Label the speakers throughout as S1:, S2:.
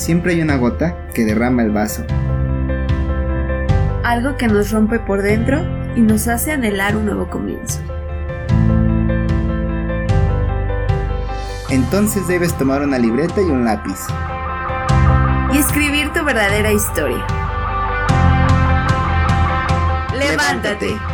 S1: siempre hay una gota que derrama el vaso.
S2: Algo que nos rompe por dentro y nos hace anhelar un nuevo comienzo.
S1: Entonces debes tomar una libreta y un lápiz.
S2: Y escribir tu verdadera historia. Levántate.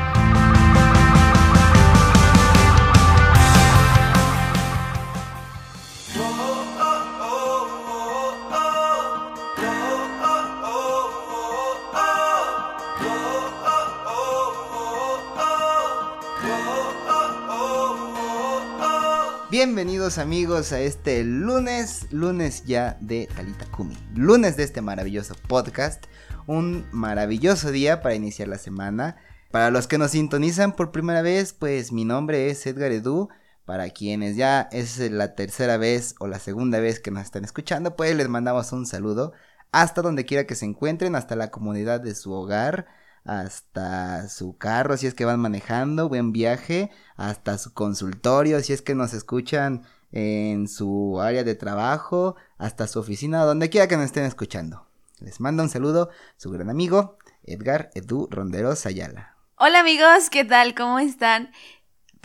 S1: Bienvenidos amigos a este lunes, lunes ya de Talita Kumi, lunes de este maravilloso podcast, un maravilloso día para iniciar la semana. Para los que nos sintonizan por primera vez, pues mi nombre es Edgar Edu. Para quienes ya es la tercera vez o la segunda vez que nos están escuchando, pues les mandamos un saludo hasta donde quiera que se encuentren, hasta la comunidad de su hogar hasta su carro si es que van manejando, buen viaje, hasta su consultorio si es que nos escuchan en su área de trabajo, hasta su oficina, donde quiera que nos estén escuchando. Les mando un saludo, su gran amigo Edgar Edu Ronderos Ayala.
S2: Hola amigos, ¿qué tal? ¿Cómo están?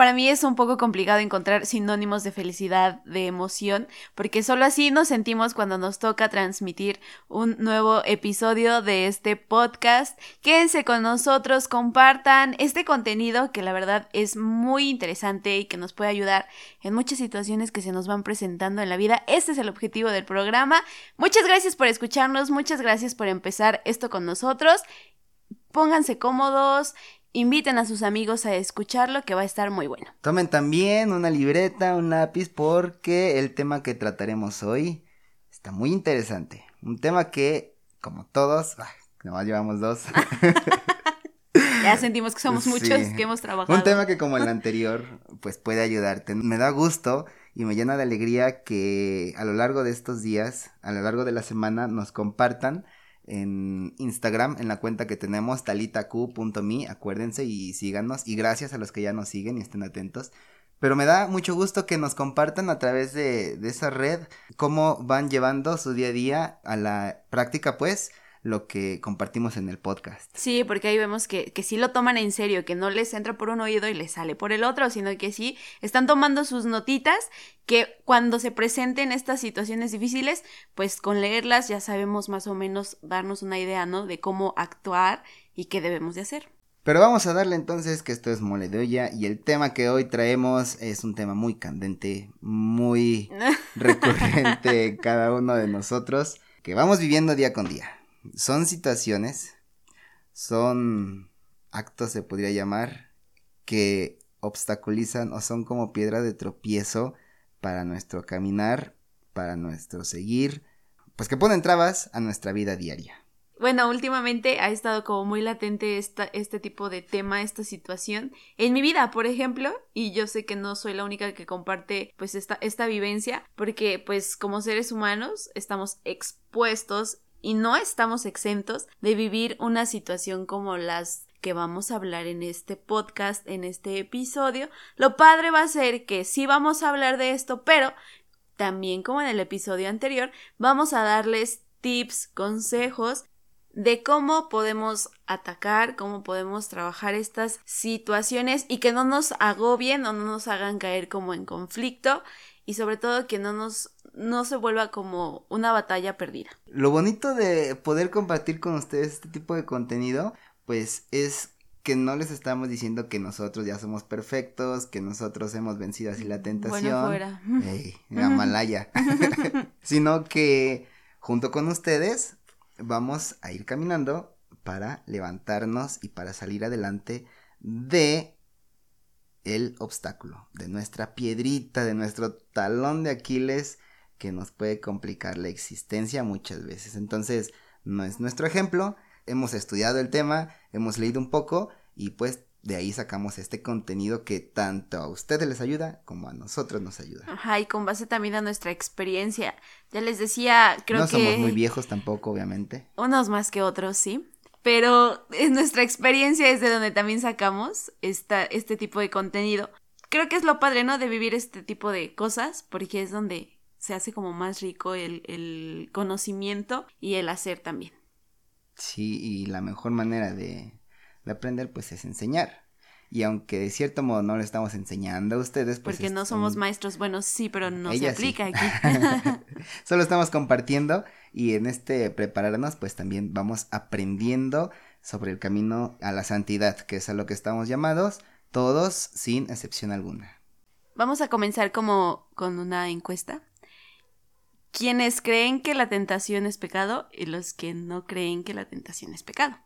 S2: Para mí es un poco complicado encontrar sinónimos de felicidad, de emoción, porque solo así nos sentimos cuando nos toca transmitir un nuevo episodio de este podcast. Quédense con nosotros, compartan este contenido que la verdad es muy interesante y que nos puede ayudar en muchas situaciones que se nos van presentando en la vida. Este es el objetivo del programa. Muchas gracias por escucharnos, muchas gracias por empezar esto con nosotros. Pónganse cómodos, Inviten a sus amigos a escucharlo que va a estar muy bueno.
S1: Tomen también una libreta, un lápiz porque el tema que trataremos hoy está muy interesante. Un tema que, como todos, ay, nomás llevamos dos.
S2: ya sentimos que somos muchos que hemos trabajado.
S1: Un tema que como el anterior, pues puede ayudarte. Me da gusto y me llena de alegría que a lo largo de estos días, a lo largo de la semana, nos compartan en Instagram, en la cuenta que tenemos, talitacu.me, acuérdense y síganos. Y gracias a los que ya nos siguen y estén atentos. Pero me da mucho gusto que nos compartan a través de, de esa red cómo van llevando su día a día a la práctica, pues, lo que compartimos en el podcast.
S2: Sí, porque ahí vemos que, que sí lo toman en serio, que no les entra por un oído y les sale por el otro, sino que sí están tomando sus notitas, que cuando se presenten estas situaciones difíciles, pues con leerlas ya sabemos más o menos darnos una idea, ¿no? De cómo actuar y qué debemos de hacer.
S1: Pero vamos a darle entonces que esto es mole de olla y el tema que hoy traemos es un tema muy candente, muy recurrente cada uno de nosotros, que vamos viviendo día con día son situaciones, son actos, se podría llamar, que obstaculizan o son como piedra de tropiezo para nuestro caminar, para nuestro seguir, pues que ponen trabas a nuestra vida diaria.
S2: Bueno, últimamente ha estado como muy latente esta, este tipo de tema, esta situación en mi vida, por ejemplo, y yo sé que no soy la única que comparte pues esta, esta vivencia, porque pues como seres humanos estamos expuestos y no estamos exentos de vivir una situación como las que vamos a hablar en este podcast, en este episodio. Lo padre va a ser que sí vamos a hablar de esto, pero también como en el episodio anterior, vamos a darles tips, consejos de cómo podemos atacar, cómo podemos trabajar estas situaciones y que no nos agobien o no nos hagan caer como en conflicto y sobre todo que no nos no se vuelva como una batalla perdida.
S1: Lo bonito de poder compartir con ustedes este tipo de contenido, pues es que no les estamos diciendo que nosotros ya somos perfectos, que nosotros hemos vencido así la tentación.
S2: Bueno, fuera.
S1: la malaya. Sino que junto con ustedes vamos a ir caminando para levantarnos y para salir adelante de el obstáculo, de nuestra piedrita, de nuestro talón de Aquiles que nos puede complicar la existencia muchas veces. Entonces, no es nuestro ejemplo, hemos estudiado el tema, hemos leído un poco y pues de ahí sacamos este contenido que tanto a ustedes les ayuda como a nosotros nos ayuda.
S2: Ajá, y con base también a nuestra experiencia. Ya les decía, creo
S1: que... No somos muy viejos tampoco, obviamente.
S2: Unos más que otros, sí. Pero en nuestra experiencia es de donde también sacamos esta, este tipo de contenido. Creo que es lo padre, ¿no? De vivir este tipo de cosas, porque es donde se hace como más rico el, el conocimiento y el hacer también.
S1: Sí, y la mejor manera de, de aprender pues es enseñar. Y aunque de cierto modo no le estamos enseñando a ustedes, pues...
S2: Porque no somos
S1: un-
S2: maestros, bueno, sí, pero no se
S1: sí.
S2: aplica aquí.
S1: Solo estamos compartiendo y en este prepararnos pues también vamos aprendiendo sobre el camino a la santidad, que es a lo que estamos llamados todos sin excepción alguna.
S2: Vamos a comenzar como con una encuesta. Quienes creen que la tentación es pecado y los que no creen que la tentación es pecado.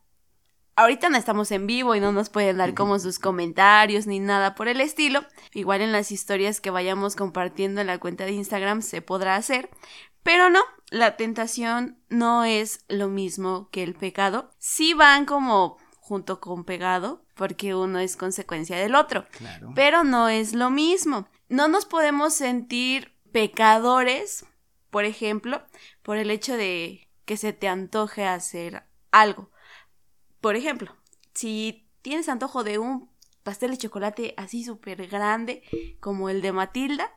S2: Ahorita no estamos en vivo y no nos pueden dar como sus comentarios ni nada por el estilo. Igual en las historias que vayamos compartiendo en la cuenta de Instagram se podrá hacer. Pero no, la tentación no es lo mismo que el pecado. Sí van como junto con pegado, porque uno es consecuencia del otro
S1: Claro.
S2: pero no es lo mismo. No nos podemos sentir pecadores, por ejemplo, por el hecho de que se te antoje hacer algo. Por ejemplo, si tienes antojo de un pastel de chocolate así súper grande como el de Matilda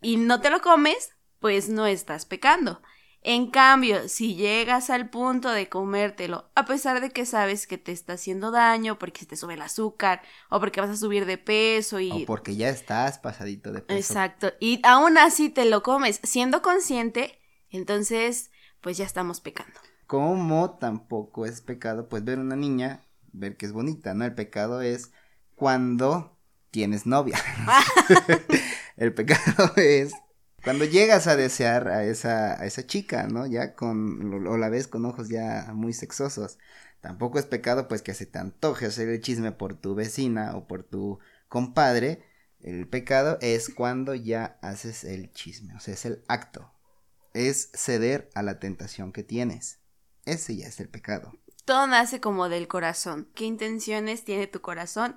S2: y no te lo comes, pues no estás pecando. En cambio, si llegas al punto de comértelo, a pesar de que sabes que te está haciendo daño, porque se te sube el azúcar, o porque vas a subir de peso y...
S1: O porque ya estás pasadito de peso.
S2: Exacto. Y aún así te lo comes siendo consciente, entonces pues ya estamos pecando.
S1: Como tampoco es pecado, pues ver una niña, ver que es bonita, ¿no? El pecado es cuando tienes novia. El pecado es cuando llegas a desear a esa, a esa chica, ¿no? Ya con, o la ves con ojos ya muy sexosos. Tampoco es pecado, pues, que se te antoje hacer el chisme por tu vecina o por tu compadre. El pecado es cuando ya haces el chisme, o sea, es el acto. Es ceder a la tentación que tienes. Ese ya es el pecado.
S2: Todo nace como del corazón. ¿Qué intenciones tiene tu corazón?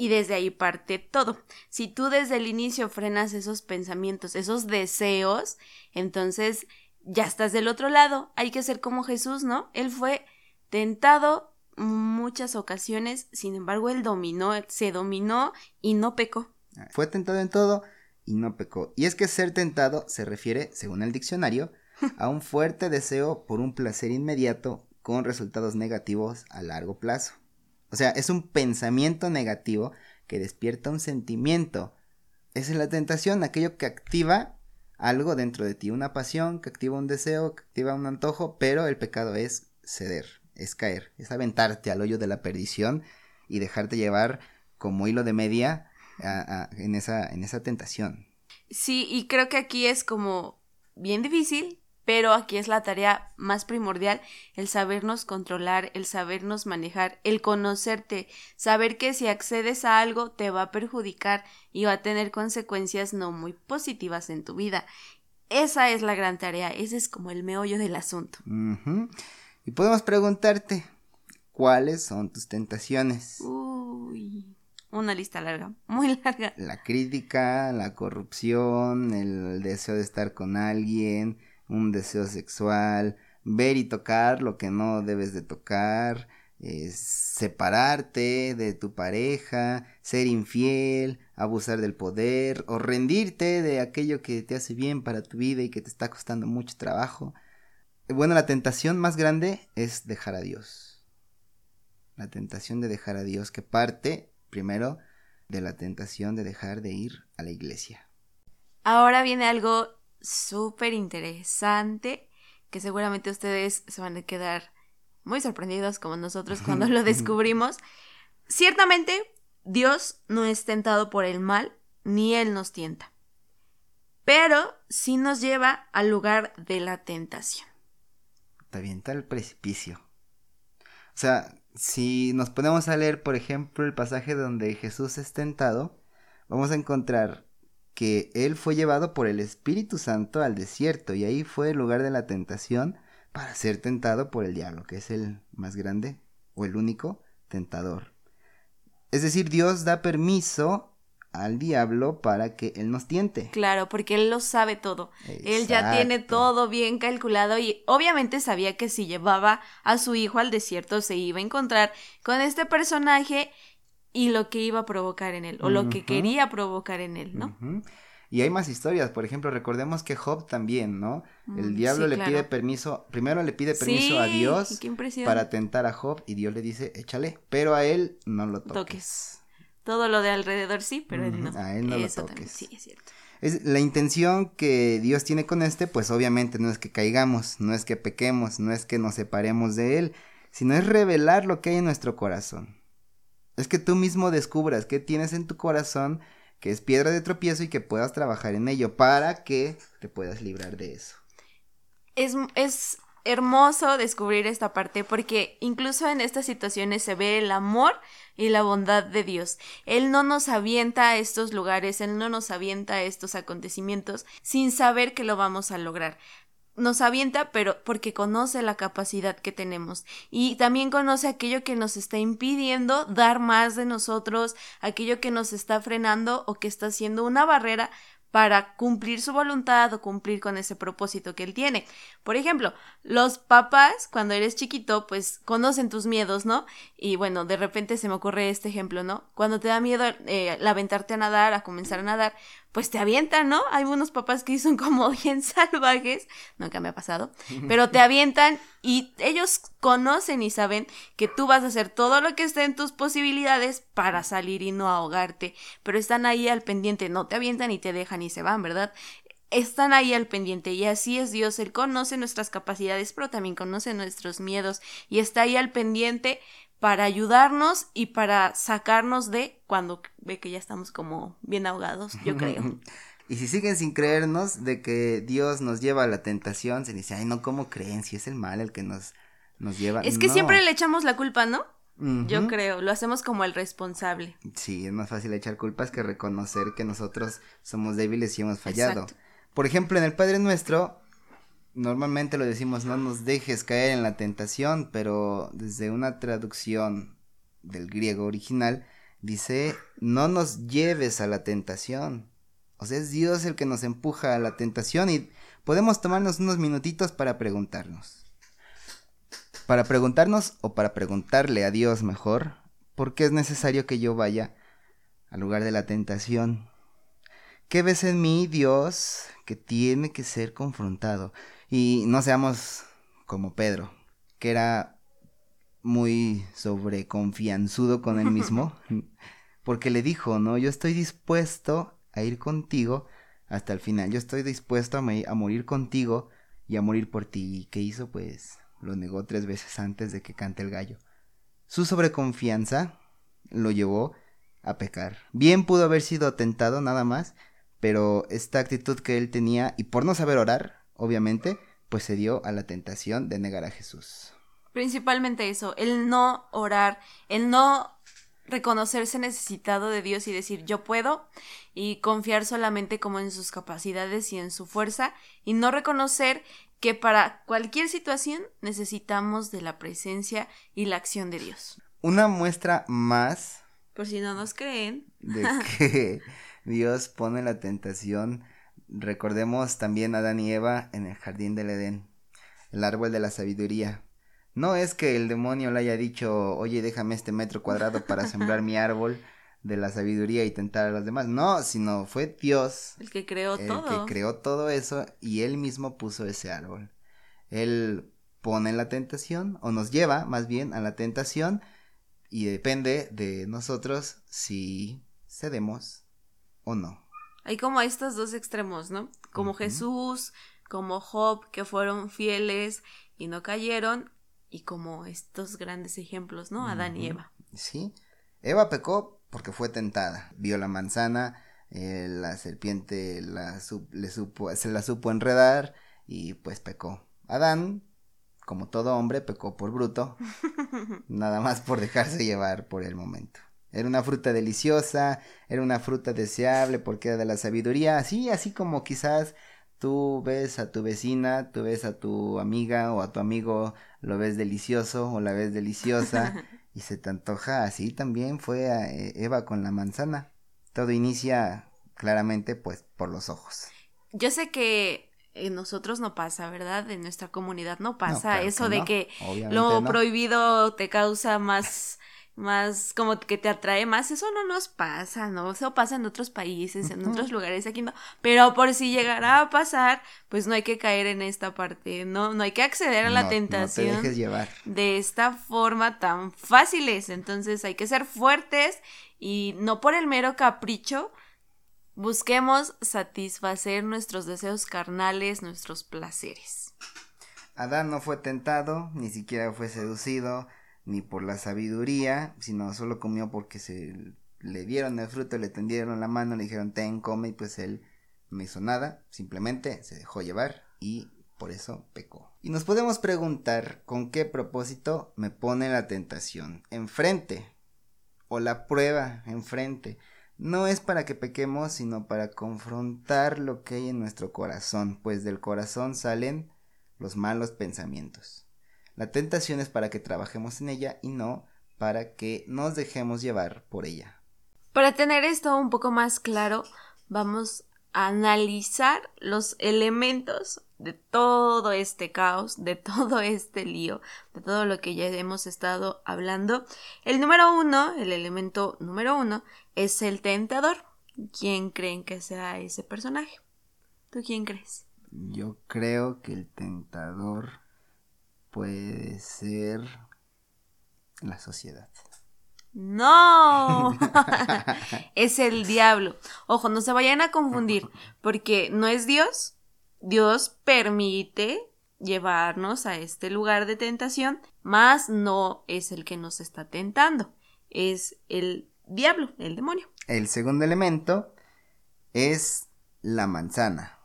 S2: Y desde ahí parte todo. Si tú desde el inicio frenas esos pensamientos, esos deseos, entonces ya estás del otro lado. Hay que ser como Jesús, ¿no? Él fue tentado muchas ocasiones, sin embargo, él dominó, se dominó y no pecó.
S1: Fue tentado en todo y no pecó. Y es que ser tentado se refiere, según el diccionario, a un fuerte deseo por un placer inmediato con resultados negativos a largo plazo. O sea, es un pensamiento negativo que despierta un sentimiento. Esa es la tentación, aquello que activa algo dentro de ti, una pasión, que activa un deseo, que activa un antojo, pero el pecado es ceder, es caer, es aventarte al hoyo de la perdición y dejarte llevar como hilo de media en, esa, en esa tentación.
S2: Sí, y creo que aquí es como bien difícil, pero aquí es la tarea más primordial, el sabernos controlar, el sabernos manejar, el conocerte, saber que si accedes a algo te va a perjudicar y va a tener consecuencias no muy positivas en tu vida. Esa es la gran tarea, ese es como el meollo del asunto.
S1: Y podemos preguntarte, ¿cuáles son tus tentaciones?
S2: Uy, una lista larga, muy larga.
S1: La crítica, la corrupción, el deseo de estar con alguien, un deseo sexual, ver y tocar lo que no debes de tocar, separarte de tu pareja, ser infiel, abusar del poder o rendirte de aquello que te hace bien para tu vida y que te está costando mucho trabajo. Bueno, la tentación más grande es dejar a Dios. La tentación de dejar a Dios que parte, primero, de la tentación de dejar de ir a la iglesia.
S2: Ahora viene algo súper interesante que seguramente ustedes se van a quedar muy sorprendidos como nosotros cuando lo descubrimos. Ciertamente, Dios no es tentado por el mal, ni Él nos tienta, pero sí nos lleva al lugar de la tentación.
S1: Te avienta al precipicio. O sea, si nos ponemos a leer, por ejemplo, el pasaje donde Jesús es tentado, vamos a encontrar que él fue llevado por el Espíritu Santo al desierto y ahí fue el lugar de la tentación para ser tentado por el diablo, que es el más grande o el único tentador. Es decir, Dios da permiso al diablo para que él nos tiente.
S2: Claro, porque Él lo sabe todo. Él ya tiene todo bien calculado y obviamente sabía que si llevaba a su hijo al desierto se iba a encontrar con este personaje y lo que iba a provocar en él, o lo que quería provocar en él, ¿no?
S1: Y hay más historias, por ejemplo, recordemos que Job también, ¿no? El
S2: Mm,
S1: diablo
S2: sí,
S1: le
S2: claro.
S1: pide permiso, primero le pide permiso a Dios para tentar a Job y Dios le dice, échale, pero a él no lo toques.
S2: toques. Todo lo de alrededor sí, pero él no.
S1: a él no lo
S2: también,
S1: toques.
S2: sí, es cierto.
S1: Es la intención que Dios tiene con este, pues obviamente no es que caigamos, no es que pequemos, no es que nos separemos de Él, sino es revelar lo que hay en nuestro corazón. Es que tú mismo descubras qué tienes en tu corazón que es piedra de tropiezo y que puedas trabajar en ello para que te puedas librar de eso.
S2: Es, es hermoso descubrir esta parte porque incluso en estas situaciones se ve el amor y la bondad de Dios. Él no nos avienta a estos lugares, Él no nos avienta a estos acontecimientos sin saber que lo vamos a lograr. Nos avienta, pero porque conoce la capacidad que tenemos y también conoce aquello que nos está impidiendo dar más de nosotros, aquello que nos está frenando o que está haciendo una barrera para cumplir su voluntad o cumplir con ese propósito que él tiene. Por ejemplo, los papás, cuando eres chiquito, pues conocen tus miedos, ¿no? Y bueno, de repente se me ocurre este ejemplo, ¿no? Cuando te da miedo eh, aventarte a nadar, a comenzar a nadar, pues te avientan, ¿no? Hay unos papás que son como bien salvajes, nunca me ha pasado, pero te avientan y ellos conocen y saben que tú vas a hacer todo lo que esté en tus posibilidades para salir y no ahogarte, pero están ahí al pendiente, no te avientan y te dejan y se van, ¿verdad? Están ahí al pendiente y así es Dios, Él conoce nuestras capacidades, pero también conoce nuestros miedos y está ahí al pendiente para ayudarnos y para sacarnos de cuando ve que ya estamos como bien ahogados, yo creo.
S1: Y si siguen sin creernos de que Dios nos lleva a la tentación, se dice, ay, no, ¿cómo creen? Si es el mal el que nos, nos lleva.
S2: Es que
S1: No.
S2: siempre le echamos la culpa, ¿no? Yo creo, lo hacemos como el responsable.
S1: Sí, es más fácil echar culpas que reconocer que nosotros somos débiles y hemos fallado.
S2: Exacto.
S1: Por ejemplo, en el Padre Nuestro, normalmente lo decimos, no nos dejes caer en la tentación, pero desde una traducción del griego original, dice, no nos lleves a la tentación. O sea, es Dios el que nos empuja a la tentación y podemos tomarnos unos minutitos para preguntarnos. Para preguntarnos o para preguntarle a Dios mejor, ¿por qué es necesario que yo vaya al lugar de la tentación? ¿Qué ves en mí, Dios, que tiene que ser confrontado? Y no seamos como Pedro, que era muy sobreconfianzudo con él mismo, porque le dijo, no, yo estoy dispuesto a ir contigo hasta el final, yo estoy dispuesto a, a morir contigo y a morir por ti. ¿Y qué hizo? Pues lo negó tres veces antes de que cante el gallo. Su sobreconfianza lo llevó a pecar. Bien pudo haber sido tentado nada más, pero esta actitud que él tenía, y por no saber orar, obviamente, pues se dio a la tentación de negar a Jesús.
S2: Principalmente eso, el no orar, el no reconocerse necesitado de Dios y decir yo puedo y confiar solamente como en sus capacidades y en su fuerza y no reconocer que para cualquier situación necesitamos de la presencia y la acción de Dios.
S1: Una muestra más
S2: Por si no nos creen,
S1: de que Dios pone la tentación. Recordemos también a Adán y Eva en el jardín del Edén, el árbol de la sabiduría. No es que el demonio le haya dicho, oye, déjame este metro cuadrado para sembrar mi árbol de la sabiduría y tentar a los demás. No, sino fue Dios
S2: el que creó
S1: el
S2: todo.
S1: que creó todo eso y él mismo puso ese árbol. Él pone la tentación, o nos lleva más bien a la tentación, y depende de nosotros si cedemos o no.
S2: Hay como estos dos extremos, ¿no? Como. Jesús, como Job, que fueron fieles y no cayeron, y como estos grandes ejemplos, ¿no? Adán y. Eva.
S1: Sí, Eva pecó porque fue tentada, vio la manzana, eh, la serpiente la le supo, se la supo enredar y pues pecó. Adán, como todo hombre, pecó por bruto, nada más por dejarse llevar por el momento. Era una fruta deliciosa, era una fruta deseable porque era de la sabiduría, así, así como quizás tú ves a tu vecina, tú ves a tu amiga o a tu amigo, lo ves delicioso o la ves deliciosa y se te antoja, así también fue a eh, Eva con la manzana. Todo inicia claramente pues por los ojos.
S2: Yo sé que en nosotros no pasa, ¿verdad? En nuestra comunidad no pasa
S1: claro
S2: eso
S1: que
S2: de que
S1: obviamente
S2: lo
S1: no.
S2: prohibido te causa más más como que te atrae más, eso no nos pasa, ¿no? Eso pasa en otros países, en otros lugares, aquí no. Pero por si llegara a pasar, pues no hay que caer en esta parte, no, no hay que acceder a la tentación.
S1: No te dejes llevar.
S2: De esta forma tan fáciles. Entonces hay que ser fuertes y no por el mero capricho. Busquemos satisfacer nuestros deseos carnales, nuestros placeres.
S1: Adán no fue tentado, ni siquiera fue seducido ni por la sabiduría, sino solo comió porque se le dieron el fruto, le tendieron la mano, le dijeron ten, come, y pues él no hizo nada, simplemente se dejó llevar y por eso pecó. Y nos podemos preguntar con qué propósito me pone la tentación enfrente o la prueba enfrente. No es para que pequemos, sino para confrontar lo que hay en nuestro corazón, pues del corazón salen los malos pensamientos. La tentación es para que trabajemos en ella y no para que nos dejemos llevar por ella.
S2: Para tener esto un poco más claro, vamos a analizar los elementos de todo este caos, de todo este lío, de todo lo que ya hemos estado hablando. El número uno, el elemento número uno, es el tentador. ¿Quién creen que sea ese personaje? ¿Tú quién crees?
S1: Yo creo que el tentador puede ser la sociedad.
S2: No, es el diablo. Ojo, no se vayan a confundir, porque no es Dios. Dios permite llevarnos a este lugar de tentación, mas no es el que nos está tentando, es el diablo, el demonio.
S1: El segundo elemento es la manzana.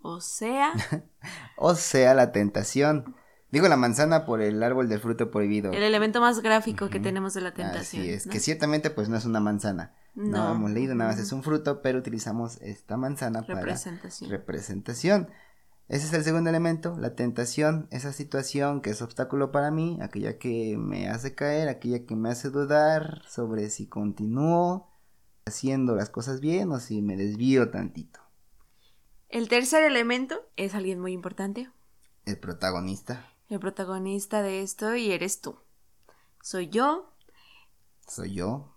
S2: O sea.
S1: o sea, la tentación. Digo la manzana por el árbol del fruto prohibido.
S2: El elemento más gráfico que tenemos de la tentación.
S1: Así es, que ciertamente pues no es una manzana. No, hemos leído, nada más es un fruto, pero utilizamos esta manzana para representación. Ese es el segundo elemento, la tentación, esa situación que es obstáculo para mí, aquella que me hace caer, aquella que me hace dudar sobre si continúo haciendo las cosas bien o si me desvío tantito.
S2: El tercer elemento es alguien muy importante.
S1: El protagonista
S2: el protagonista de esto y eres tú. Soy yo.
S1: Soy yo.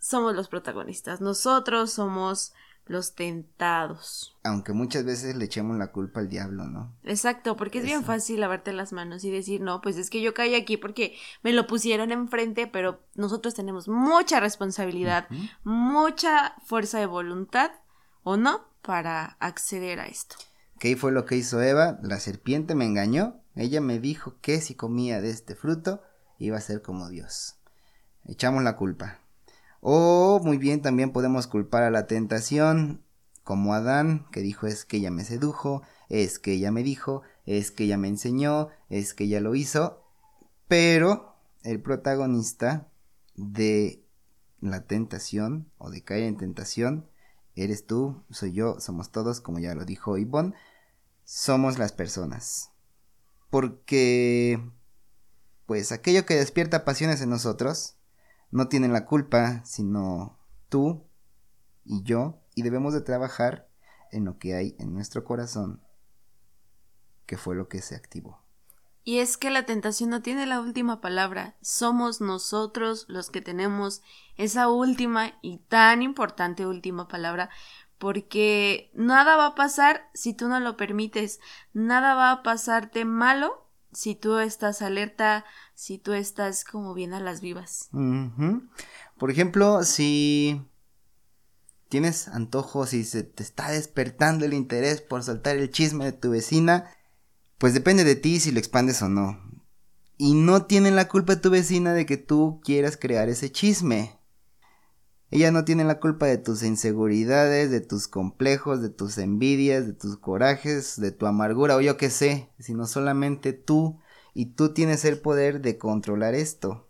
S2: Somos los protagonistas. Nosotros somos los tentados.
S1: Aunque muchas veces le echemos la culpa al diablo, ¿no?
S2: Exacto, porque es bien fácil lavarte las manos y decir, no, pues es que yo caí aquí porque me lo pusieron enfrente, pero nosotros tenemos mucha responsabilidad, mucha fuerza de voluntad, ¿o no? Para acceder a esto.
S1: ¿Qué fue lo que hizo Eva? La serpiente me engañó ella me dijo que si comía de este fruto iba a ser como Dios. Echamos la culpa. O muy bien también podemos culpar a la tentación, como Adán, que dijo es que ella me sedujo, es que ella me dijo, es que ella me enseñó, es que ella lo hizo, pero el protagonista de la tentación o de caer en tentación eres tú, soy yo, somos todos, como ya lo dijo Ivonne, somos las personas porque pues aquello que despierta pasiones en nosotros no tienen la culpa, sino tú y yo, y debemos de trabajar en lo que hay en nuestro corazón, que fue lo que se activó.
S2: Y es que la tentación no tiene la última palabra, somos nosotros los que tenemos esa última y tan importante última palabra, porque nada va a pasar si tú no lo permites, nada va a pasarte malo si tú estás alerta, si tú estás como bien a las vivas.
S1: Por ejemplo, si tienes antojos y se te está despertando el interés por soltar el chisme de tu vecina, pues depende de ti si lo expandes o no. Y no tiene la culpa tu vecina de que tú quieras crear ese chisme. Ella no tiene la culpa de tus inseguridades, de tus complejos, de tus envidias, de tus corajes, de tu amargura o yo qué sé, sino solamente tú y tú tienes el poder de controlar esto.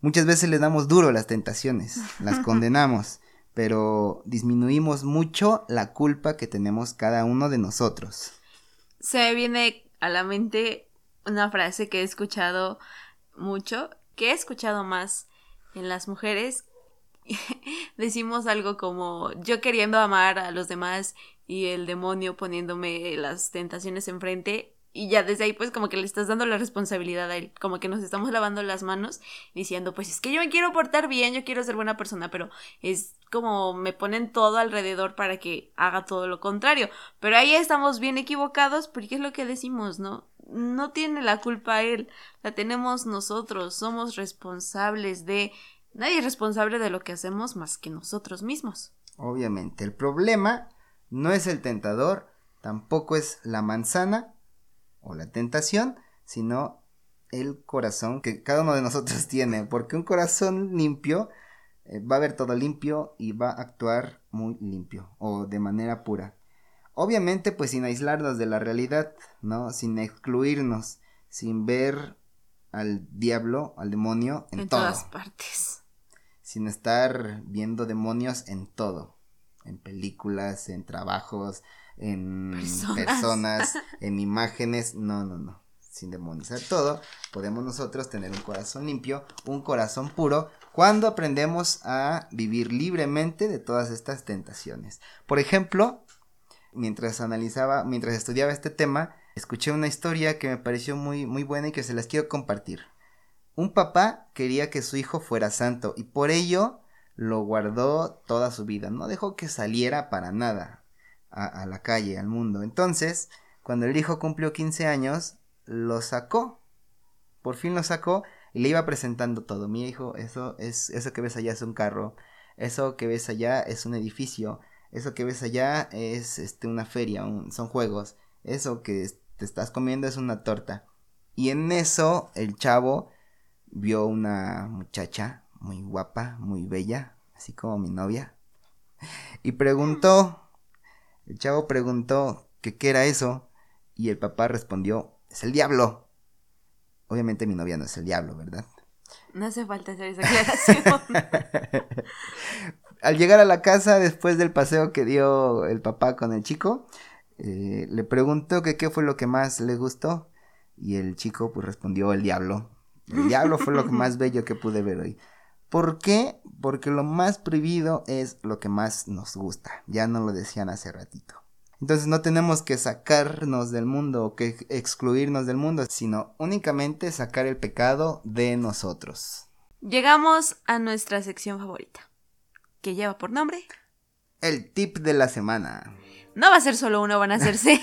S1: Muchas veces le damos duro a las tentaciones, las condenamos, pero disminuimos mucho la culpa que tenemos cada uno de nosotros.
S2: Se me viene a la mente una frase que he escuchado mucho, que he escuchado más en las mujeres, decimos algo como yo queriendo amar a los demás y el demonio poniéndome las tentaciones enfrente y ya desde ahí pues como que le estás dando la responsabilidad a él, como que nos estamos lavando las manos diciendo pues es que yo me quiero portar bien, yo quiero ser buena persona, pero es como me ponen todo alrededor para que haga todo lo contrario. Pero ahí estamos bien equivocados porque es lo que decimos, ¿no? No tiene la culpa él, la tenemos nosotros, somos responsables de... Nadie es responsable de lo que hacemos más que nosotros mismos.
S1: Obviamente, el problema no es el tentador, tampoco es la manzana o la tentación, sino el corazón que cada uno de nosotros tiene, porque un corazón limpio eh, va a ver todo limpio y va a actuar muy limpio o de manera pura. Obviamente, pues sin aislarnos de la realidad, ¿no? Sin excluirnos, sin ver al diablo, al demonio en,
S2: en
S1: todo.
S2: todas partes.
S1: Sin estar viendo demonios en todo. En películas, en trabajos, en
S2: Personas.
S1: personas, en imágenes. No, no, no. Sin demonizar todo, podemos nosotros tener un corazón limpio, un corazón puro, cuando aprendemos a vivir libremente de todas estas tentaciones. Por ejemplo, mientras analizaba, mientras estudiaba este tema, escuché una historia que me pareció muy, muy buena y que se las quiero compartir. Un papá quería que su hijo fuera santo y por ello lo guardó toda su vida. No dejó que saliera para nada a, la calle, al mundo. Entonces, cuando el hijo cumplió 15 años, lo sacó. Por fin lo sacó y le iba presentando todo. Mi hijo, eso es eso que ves allá es un carro. Eso que ves allá es un edificio. Eso que ves allá es este una feria, un- son juegos. Eso que te estás comiendo es una torta. Y en eso el chavo vio una muchacha muy guapa, muy bella, así como mi novia. Y preguntó, el chavo preguntó que qué era eso y el papá respondió, es el diablo. Obviamente mi novia no es el diablo, ¿verdad?
S2: No hace falta hacer esa aclaración.
S1: Al llegar a la casa después del paseo que dio el papá con el chico, eh, le preguntó que qué fue lo que más le gustó y el chico pues respondió el diablo. El diablo fue lo más bello que pude ver hoy. ¿Por qué? Porque lo más prohibido es lo que más nos gusta. Ya nos lo decían hace ratito. Entonces no tenemos que sacarnos del mundo o que excluirnos del mundo, sino únicamente sacar el pecado de nosotros.
S2: Llegamos a nuestra sección favorita, que lleva por nombre.
S1: El tip de la semana.
S2: No va a ser solo uno, van a ser seis.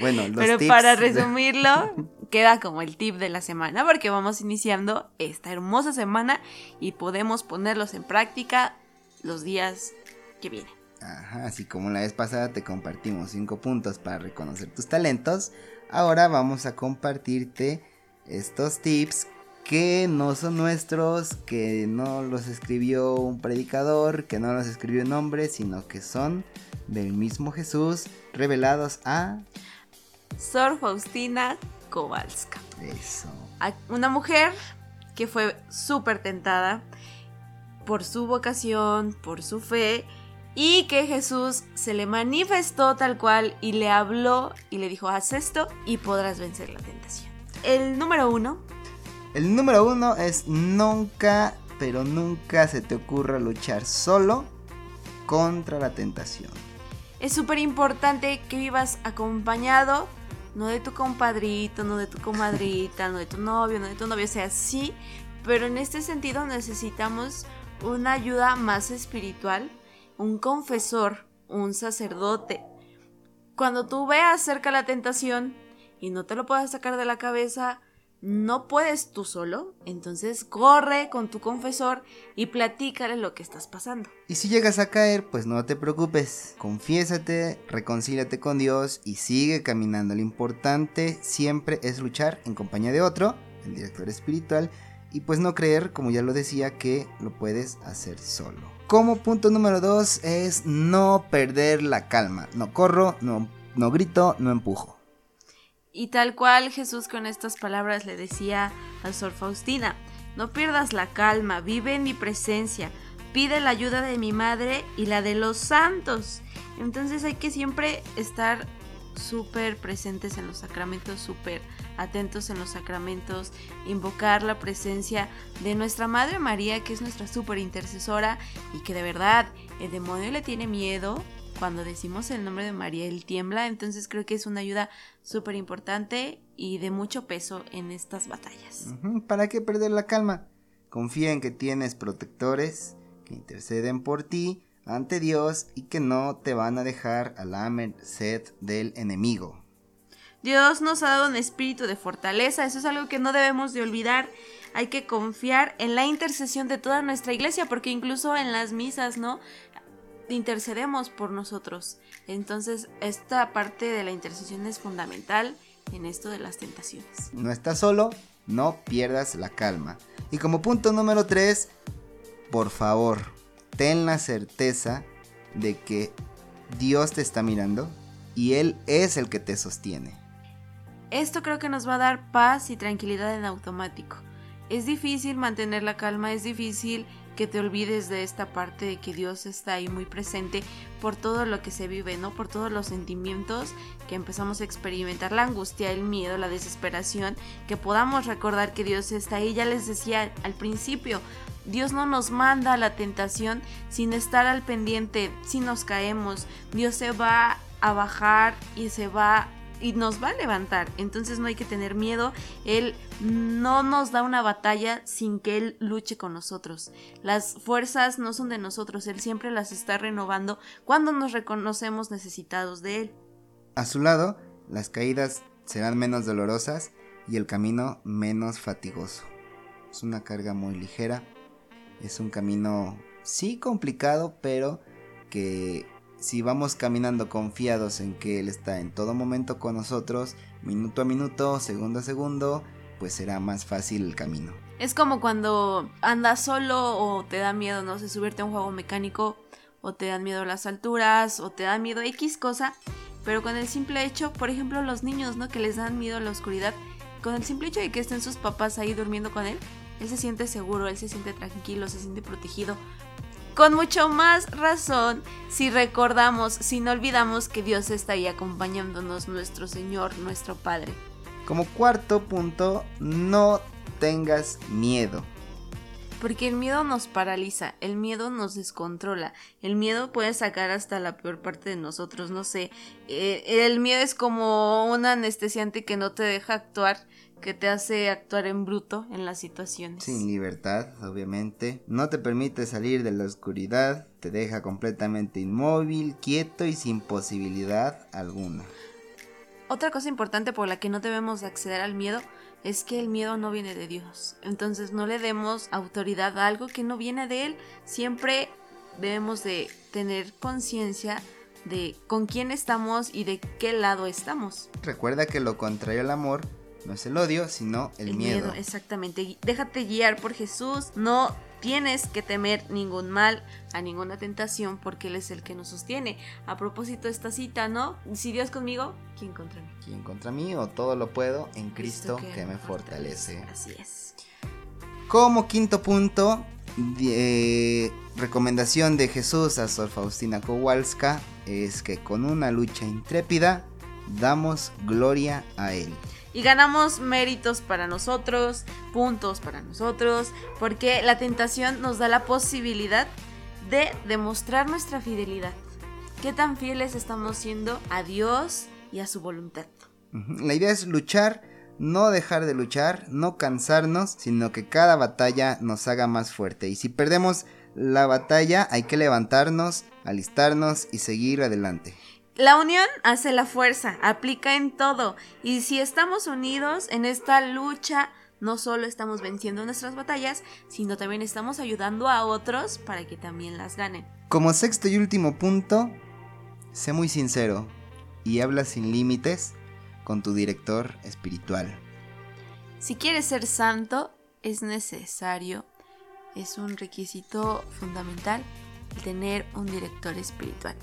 S1: Bueno, los
S2: Pero
S1: tips
S2: para
S1: de-
S2: resumirlo, queda como el tip de la semana, porque vamos iniciando esta hermosa semana y podemos ponerlos en práctica los días que vienen.
S1: Ajá, así como la vez pasada te compartimos cinco puntos para reconocer tus talentos, ahora vamos a compartirte estos tips que no son nuestros, que no los escribió un predicador, que no los escribió un hombre, sino que son del mismo Jesús revelados a
S2: Sor Faustina Kowalska.
S1: eso.
S2: una mujer que fue súper tentada por su vocación, por su fe, y que Jesús se le manifestó tal cual y le habló y le dijo, haz esto y podrás vencer la tentación. El número uno,
S1: El número uno es nunca, pero nunca se te ocurra luchar solo contra la tentación.
S2: Es súper importante que vivas acompañado, no de tu compadrito, no de tu comadrita, no de tu novio, no de tu novio, o sea, sí, pero en este sentido necesitamos una ayuda más espiritual, un confesor, un sacerdote. Cuando tú veas cerca la tentación y no te lo puedas sacar de la cabeza, no puedes tú solo, entonces corre con tu confesor y platícale lo que estás pasando.
S1: Y si llegas a caer, pues no te preocupes. Confiésate, reconcíliate con Dios y sigue caminando. Lo importante siempre es luchar en compañía de otro, el director espiritual, y pues no creer, como ya lo decía, que lo puedes hacer solo. Como punto número dos es no perder la calma. No corro, no, no grito, no empujo.
S2: Y tal cual Jesús con estas palabras le decía a Sor Faustina, no pierdas la calma, vive en mi presencia, pide la ayuda de mi madre y la de los santos. Entonces hay que siempre estar súper presentes en los sacramentos, súper atentos en los sacramentos, invocar la presencia de nuestra Madre María, que es nuestra súper intercesora y que de verdad el demonio le tiene miedo cuando decimos el nombre de María, él tiembla, entonces creo que es una ayuda súper importante y de mucho peso en estas batallas.
S1: ¿Para qué perder la calma? Confía en que tienes protectores que interceden por ti ante Dios y que no te van a dejar a la merced del enemigo.
S2: Dios nos ha dado un espíritu de fortaleza, eso es algo que no debemos de olvidar. Hay que confiar en la intercesión de toda nuestra iglesia, porque incluso en las misas, ¿no? Intercedemos por nosotros. Entonces, esta parte de la intercesión es fundamental en esto de las tentaciones.
S1: No estás solo, no pierdas la calma. Y como punto número 3, por favor, ten la certeza de que Dios te está mirando y Él es el que te sostiene.
S2: Esto creo que nos va a dar paz y tranquilidad en automático. Es difícil mantener la calma, es difícil que te olvides de esta parte de que Dios está ahí muy presente por todo lo que se vive, ¿no? Por todos los sentimientos que empezamos a experimentar, la angustia, el miedo, la desesperación, que podamos recordar que Dios está ahí. Ya les decía al principio, Dios no nos manda a la tentación sin estar al pendiente, si nos caemos, Dios se va a bajar y se va y nos va a levantar. Entonces no hay que tener miedo. Él no nos da una batalla sin que Él luche con nosotros. Las fuerzas no son de nosotros. Él siempre las está renovando cuando nos reconocemos necesitados de Él.
S1: A su lado, las caídas serán menos dolorosas y el camino menos fatigoso. Es una carga muy ligera. Es un camino, sí, complicado, pero que si vamos caminando confiados en que Él está en todo momento con nosotros, minuto a minuto, segundo a segundo, pues será más fácil el camino.
S2: Es como cuando andas solo o te da miedo, no sé, subirte a un juego mecánico o te dan miedo las alturas o te da miedo X cosa, pero con el simple hecho, por ejemplo, los niños, ¿no? Que les dan miedo a la oscuridad, con el simple hecho de que estén sus papás ahí durmiendo con él, él se siente seguro, él se siente tranquilo, se siente protegido, con mucho más razón si recordamos, si no olvidamos que Dios está ahí acompañándonos, nuestro Señor, nuestro Padre.
S1: Como cuarto punto, no tengas miedo.
S2: Porque el miedo nos paraliza, el miedo nos descontrola, el miedo puede sacar hasta la peor parte de nosotros, no sé, eh, el miedo es como un anestesiante que no te deja actuar que te hace actuar en bruto en las situaciones.
S1: Sin libertad, obviamente. No te permite salir de la oscuridad, te deja completamente inmóvil, quieto y sin posibilidad alguna.
S2: Otra cosa importante por la que no debemos acceder al miedo es que el miedo no viene de Dios. Entonces no le demos autoridad a algo que no viene de Él. Siempre debemos de tener conciencia de con quién estamos y de qué lado estamos.
S1: Recuerda que lo contrario al amor no es el odio, sino el, miedo.
S2: Exactamente. Déjate guiar por Jesús. No tienes que temer ningún mal, a ninguna tentación, porque Él es el que nos sostiene. A propósito de esta cita, ¿no? Si Dios conmigo, ¿quién contra mí?
S1: ¿Quién contra mí? O todo lo puedo en Cristo, que, me fortalece.
S2: Así es.
S1: Como quinto punto, eh, recomendación de Jesús a Sor Faustina Kowalska es que con una lucha intrépida damos gloria a Él
S2: y ganamos méritos para nosotros, puntos para nosotros, porque la tentación nos da la posibilidad de demostrar nuestra fidelidad. ¿Qué tan fieles estamos siendo a Dios y a su voluntad?
S1: La idea es luchar, no dejar de luchar, no cansarnos, sino que cada batalla nos haga más fuerte. Y si perdemos la batalla, hay que levantarnos, alistarnos y seguir adelante.
S2: La unión hace la fuerza, aplica en todo. Y si estamos unidos en esta lucha, no solo estamos venciendo nuestras batallas, sino también estamos ayudando a otros para que también las ganen.
S1: Como sexto y último punto, sé muy sincero y habla sin límites con tu director espiritual.
S2: Si quieres ser santo, es necesario, es un requisito fundamental tener un director espiritual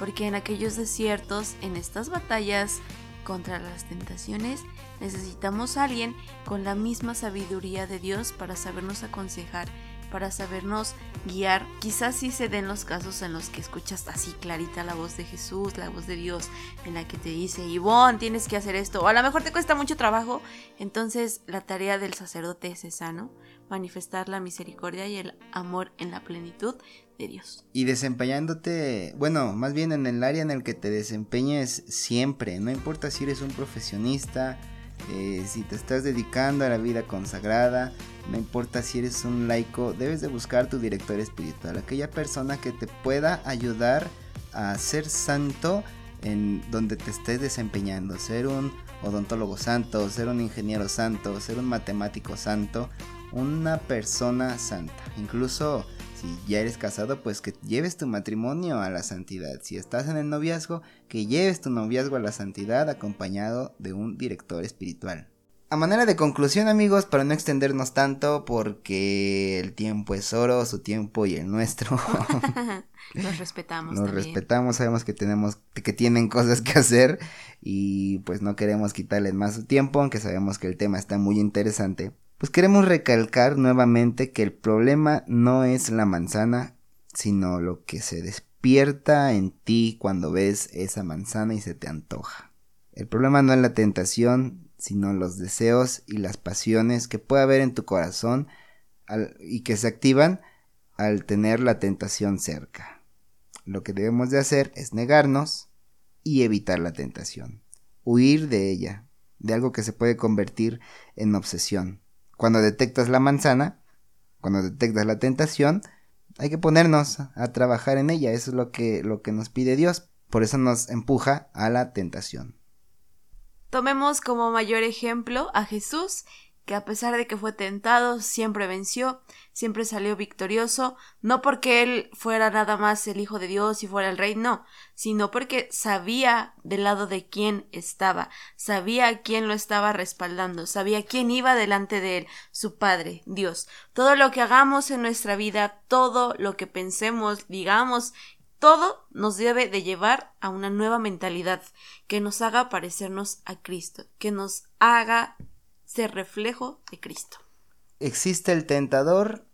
S2: porque en aquellos desiertos, en estas batallas contra las tentaciones, necesitamos alguien con la misma sabiduría de Dios para sabernos aconsejar para sabernos guiar. Quizás sí se den los casos en los que escuchas así clarita la voz de Jesús, la voz de Dios, en la que te dice, Ivonne, tienes que hacer esto, o a lo mejor te cuesta mucho trabajo, entonces la tarea del sacerdote es esa, ¿no? Manifestar la misericordia y el amor en la plenitud de Dios.
S1: Y desempeñándote, bueno, más bien en el área en el que te desempeñes siempre, no importa si eres un profesionista, eh, si te estás dedicando a la vida consagrada, no importa si eres un laico, debes de buscar tu director espiritual, aquella persona que te pueda ayudar a ser santo en donde te estés desempeñando, ser un odontólogo santo, ser un ingeniero santo, ser un matemático santo, una persona santa. Incluso si ya eres casado, pues que lleves tu matrimonio a la santidad. Si estás en el noviazgo, que lleves tu noviazgo a la santidad acompañado de un director espiritual. A manera de conclusión amigos, para no extendernos tanto, porque el tiempo es oro, su tiempo y el nuestro.
S2: Nos respetamos.
S1: Nos respetamos, sabemos que tenemos, que tienen cosas que hacer y pues no queremos quitarles más su tiempo, aunque sabemos que el tema está muy interesante pues queremos recalcar nuevamente que el problema no es la manzana, sino lo que se despierta en ti cuando ves esa manzana y se te antoja. El problema no es la tentación, sino los deseos y las pasiones que puede haber en tu corazón y que se activan al tener la tentación cerca. Lo que debemos de hacer es negarnos y evitar la tentación, huir de ella, de algo que se puede convertir en obsesión. Cuando detectas la manzana, cuando detectas la tentación, hay que ponernos a trabajar en ella. Eso es lo que, lo que nos pide Dios. Por eso nos empuja a la tentación.
S2: Tomemos como mayor ejemplo a Jesús que a pesar de que fue tentado, siempre venció, siempre salió victorioso, no porque él fuera nada más el Hijo de Dios y fuera el Rey, no, sino porque sabía del lado de quién estaba, sabía quién lo estaba respaldando, sabía quién iba delante de él, su Padre, Dios. Todo lo que hagamos en nuestra vida, todo lo que pensemos, digamos, todo nos debe de llevar a una nueva mentalidad que nos haga parecernos a Cristo, que nos haga ser reflejo de Cristo.
S1: Existe el tentador,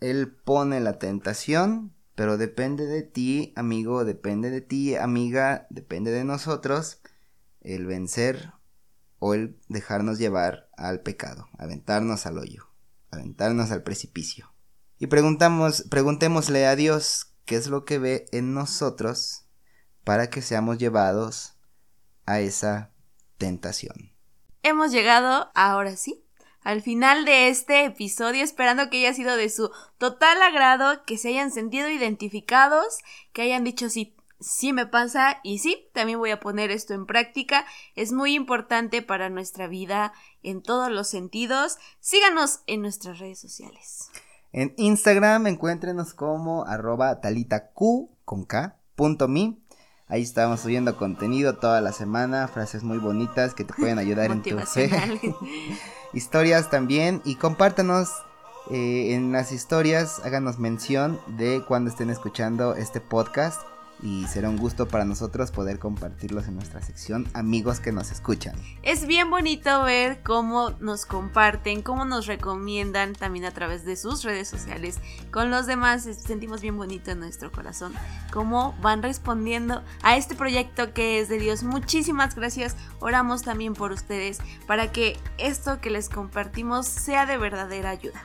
S1: él pone la tentación, pero depende de ti, amigo, depende de ti, amiga, depende de nosotros el vencer o el dejarnos llevar al pecado, aventarnos al hoyo, aventarnos al precipicio. Y preguntamos, preguntémosle a Dios qué es lo que ve en nosotros para que seamos llevados a esa tentación
S2: hemos llegado, ahora sí, al final de este episodio, esperando que haya sido de su total agrado, que se hayan sentido identificados, que hayan dicho sí, sí me pasa y sí, también voy a poner esto en práctica. Es muy importante para nuestra vida en todos los sentidos. Síganos en nuestras redes sociales.
S1: En Instagram encuéntrenos como arroba talitaq con K, punto me. Ahí estamos subiendo contenido toda la semana, frases muy bonitas que te pueden ayudar en tu fe. historias también y compártanos eh, en las historias, háganos mención de cuando estén escuchando este podcast y será un gusto para nosotros poder compartirlos en nuestra sección amigos que nos escuchan.
S2: Es bien bonito ver cómo nos comparten, cómo nos recomiendan también a través de sus redes sociales con los demás. Sentimos bien bonito en nuestro corazón cómo van respondiendo a este proyecto que es de Dios. Muchísimas gracias. Oramos también por ustedes para que esto que les compartimos sea de verdadera ayuda.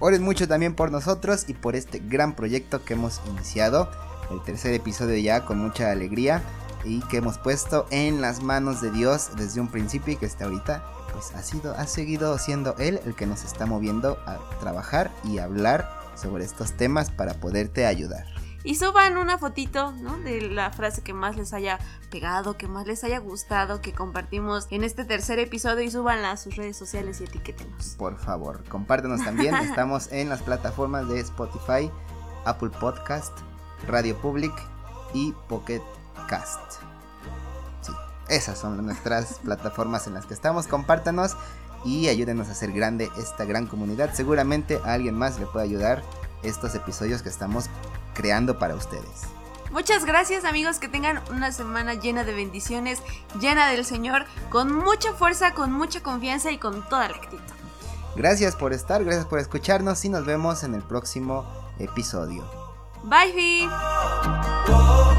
S1: Oren mucho también por nosotros y por este gran proyecto que hemos iniciado el tercer episodio ya con mucha alegría y que hemos puesto en las manos de Dios desde un principio y que hasta ahorita pues ha sido ha seguido siendo él el que nos está moviendo a trabajar y hablar sobre estos temas para poderte ayudar.
S2: Y suban una fotito, ¿no? De la frase que más les haya pegado, que más les haya gustado, que compartimos en este tercer episodio y súbanla a sus redes sociales y etiquétenos.
S1: Por favor, compártenos también. Estamos en las plataformas de Spotify, Apple Podcast, Radio Public y Pocket Cast. Sí, esas son nuestras plataformas en las que estamos. Compártanos y ayúdenos a hacer grande esta gran comunidad. Seguramente a alguien más le puede ayudar estos episodios que estamos creando para ustedes.
S2: Muchas gracias amigos, que tengan una semana llena de bendiciones, llena del Señor, con mucha fuerza, con mucha confianza y con toda la actitud.
S1: Gracias por estar, gracias por escucharnos y nos vemos en el próximo episodio.
S2: Bye, Fi.